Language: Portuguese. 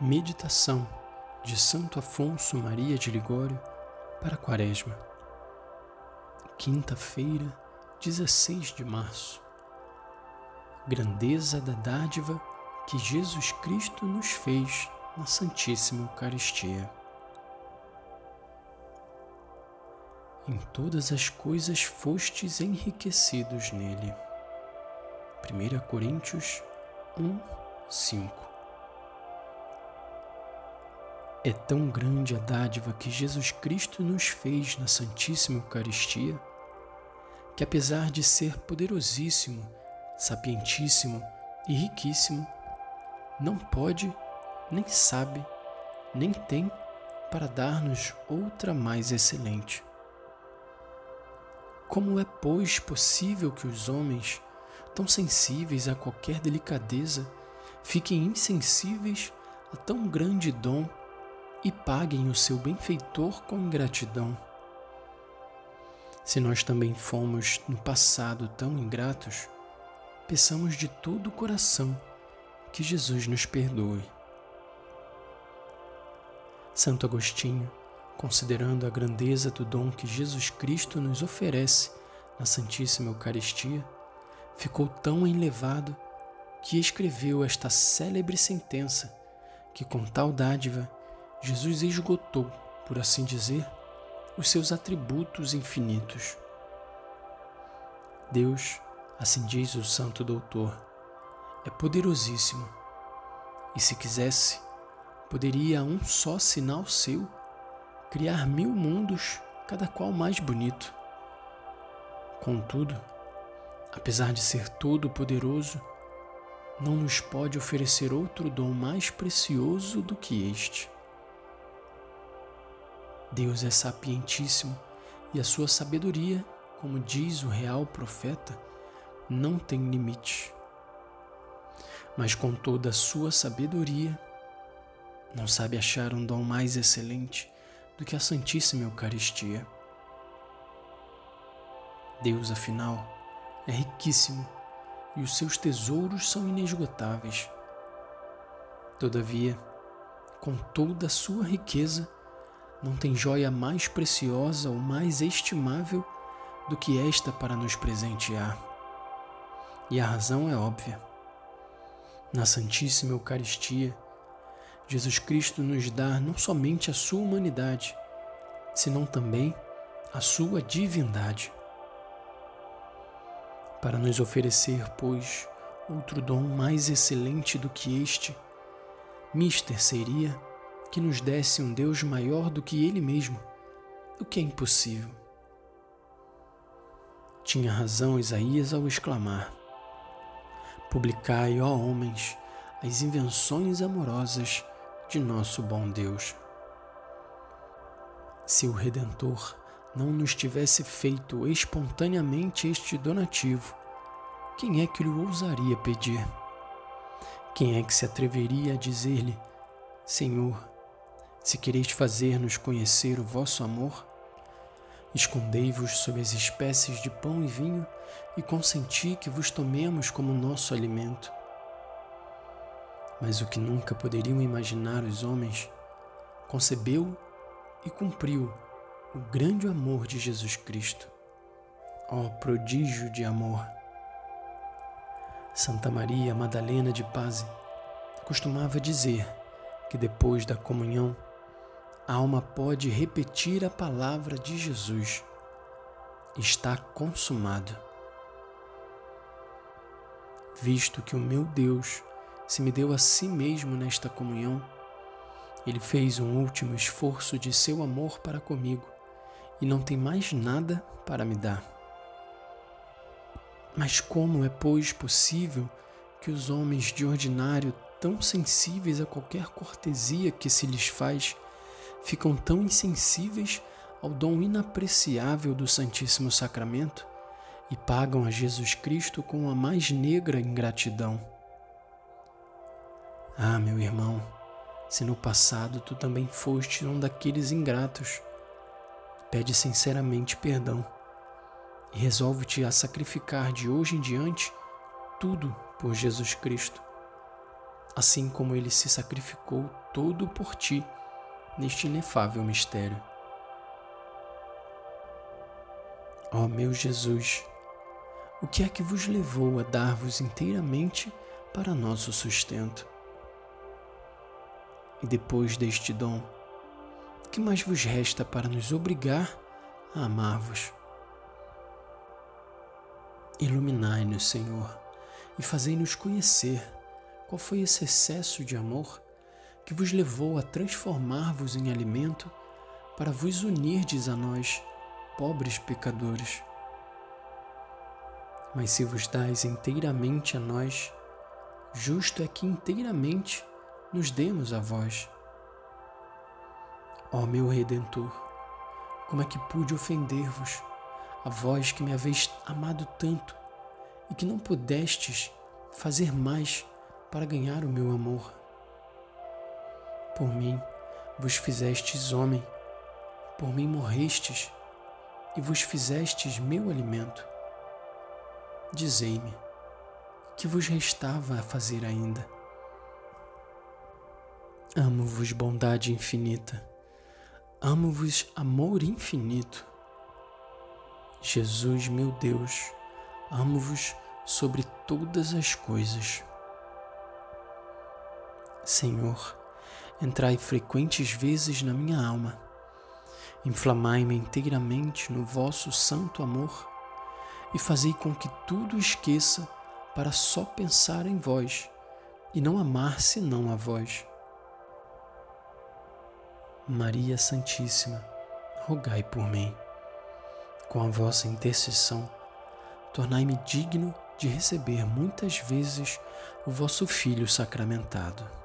Meditação de Santo Afonso Maria de Ligório para Quaresma. Quinta-feira, 16 de março. Grandeza da dádiva que Jesus Cristo nos fez na Santíssima Eucaristia. Em todas as coisas fostes enriquecidos nele. 1 Coríntios 1, 5 é tão grande a dádiva que Jesus Cristo nos fez na Santíssima Eucaristia, que apesar de ser poderosíssimo, sapientíssimo e riquíssimo, não pode, nem sabe, nem tem para dar-nos outra mais excelente. Como é, pois, possível que os homens, tão sensíveis a qualquer delicadeza, fiquem insensíveis a tão grande dom e paguem o seu benfeitor com ingratidão. Se nós também fomos no passado tão ingratos, peçamos de todo o coração que Jesus nos perdoe. Santo Agostinho, considerando a grandeza do dom que Jesus Cristo nos oferece na Santíssima Eucaristia, ficou tão enlevado que escreveu esta célebre sentença que com tal dádiva Jesus esgotou, por assim dizer, os seus atributos infinitos. Deus, assim diz o Santo Doutor, é poderosíssimo e, se quisesse, poderia a um só sinal seu criar mil mundos, cada qual mais bonito. Contudo, apesar de ser todo-poderoso, não nos pode oferecer outro dom mais precioso do que este. Deus é sapientíssimo e a sua sabedoria, como diz o real profeta, não tem limite. Mas com toda a sua sabedoria, não sabe achar um dom mais excelente do que a Santíssima Eucaristia. Deus, afinal, é riquíssimo e os seus tesouros são inesgotáveis. Todavia, com toda a sua riqueza, não tem joia mais preciosa ou mais estimável do que esta para nos presentear. E a razão é óbvia. Na Santíssima Eucaristia, Jesus Cristo nos dá não somente a sua humanidade, senão também a sua divindade. Para nos oferecer, pois, outro dom mais excelente do que este, mister seria que nos desse um Deus maior do que Ele mesmo, o que é impossível. Tinha razão Isaías ao exclamar: Publicai, ó homens, as invenções amorosas de nosso bom Deus. Se o Redentor não nos tivesse feito espontaneamente este donativo, quem é que lhe ousaria pedir? Quem é que se atreveria a dizer-lhe: Senhor, se quereis fazer-nos conhecer o vosso amor, escondei-vos sob as espécies de pão e vinho e consenti que vos tomemos como nosso alimento. Mas o que nunca poderiam imaginar os homens, concebeu e cumpriu o grande amor de Jesus Cristo. Ó oh, prodígio de amor! Santa Maria Madalena de Paz costumava dizer que depois da comunhão a alma pode repetir a palavra de Jesus: Está consumado. Visto que o meu Deus se me deu a si mesmo nesta comunhão, ele fez um último esforço de seu amor para comigo e não tem mais nada para me dar. Mas como é, pois, possível que os homens de ordinário, tão sensíveis a qualquer cortesia que se lhes faz, ficam tão insensíveis ao dom inapreciável do Santíssimo Sacramento e pagam a Jesus Cristo com a mais negra ingratidão. Ah, meu irmão, se no passado tu também foste um daqueles ingratos, pede sinceramente perdão e resolve-te a sacrificar de hoje em diante tudo por Jesus Cristo. assim como ele se sacrificou todo por ti neste inefável mistério. Ó meu Jesus, o que é que vos levou a dar-vos inteiramente para nosso sustento? E depois deste dom, o que mais vos resta para nos obrigar a amar-vos? Iluminai-nos, Senhor, e fazei-nos conhecer qual foi esse excesso de amor que vos levou a transformar-vos em alimento para vos unirdes a nós pobres pecadores. Mas se vos dais inteiramente a nós, justo é que inteiramente nos demos a vós. Ó meu Redentor, como é que pude ofender-vos, a vós que me haveis amado tanto e que não pudestes fazer mais para ganhar o meu amor? Por mim vos fizestes homem, por mim morrestes e vos fizestes meu alimento. Dizei-me, que vos restava a fazer ainda? Amo-vos bondade infinita, amo-vos amor infinito. Jesus, meu Deus, amo-vos sobre todas as coisas. Senhor, entrai frequentes vezes na minha alma Inflamai-me inteiramente no vosso santo amor e fazei com que tudo esqueça para só pensar em vós e não amar senão a vós. Maria Santíssima, rogai por mim. Com a vossa intercessão, tornai-me digno de receber muitas vezes o vosso Filho sacramentado.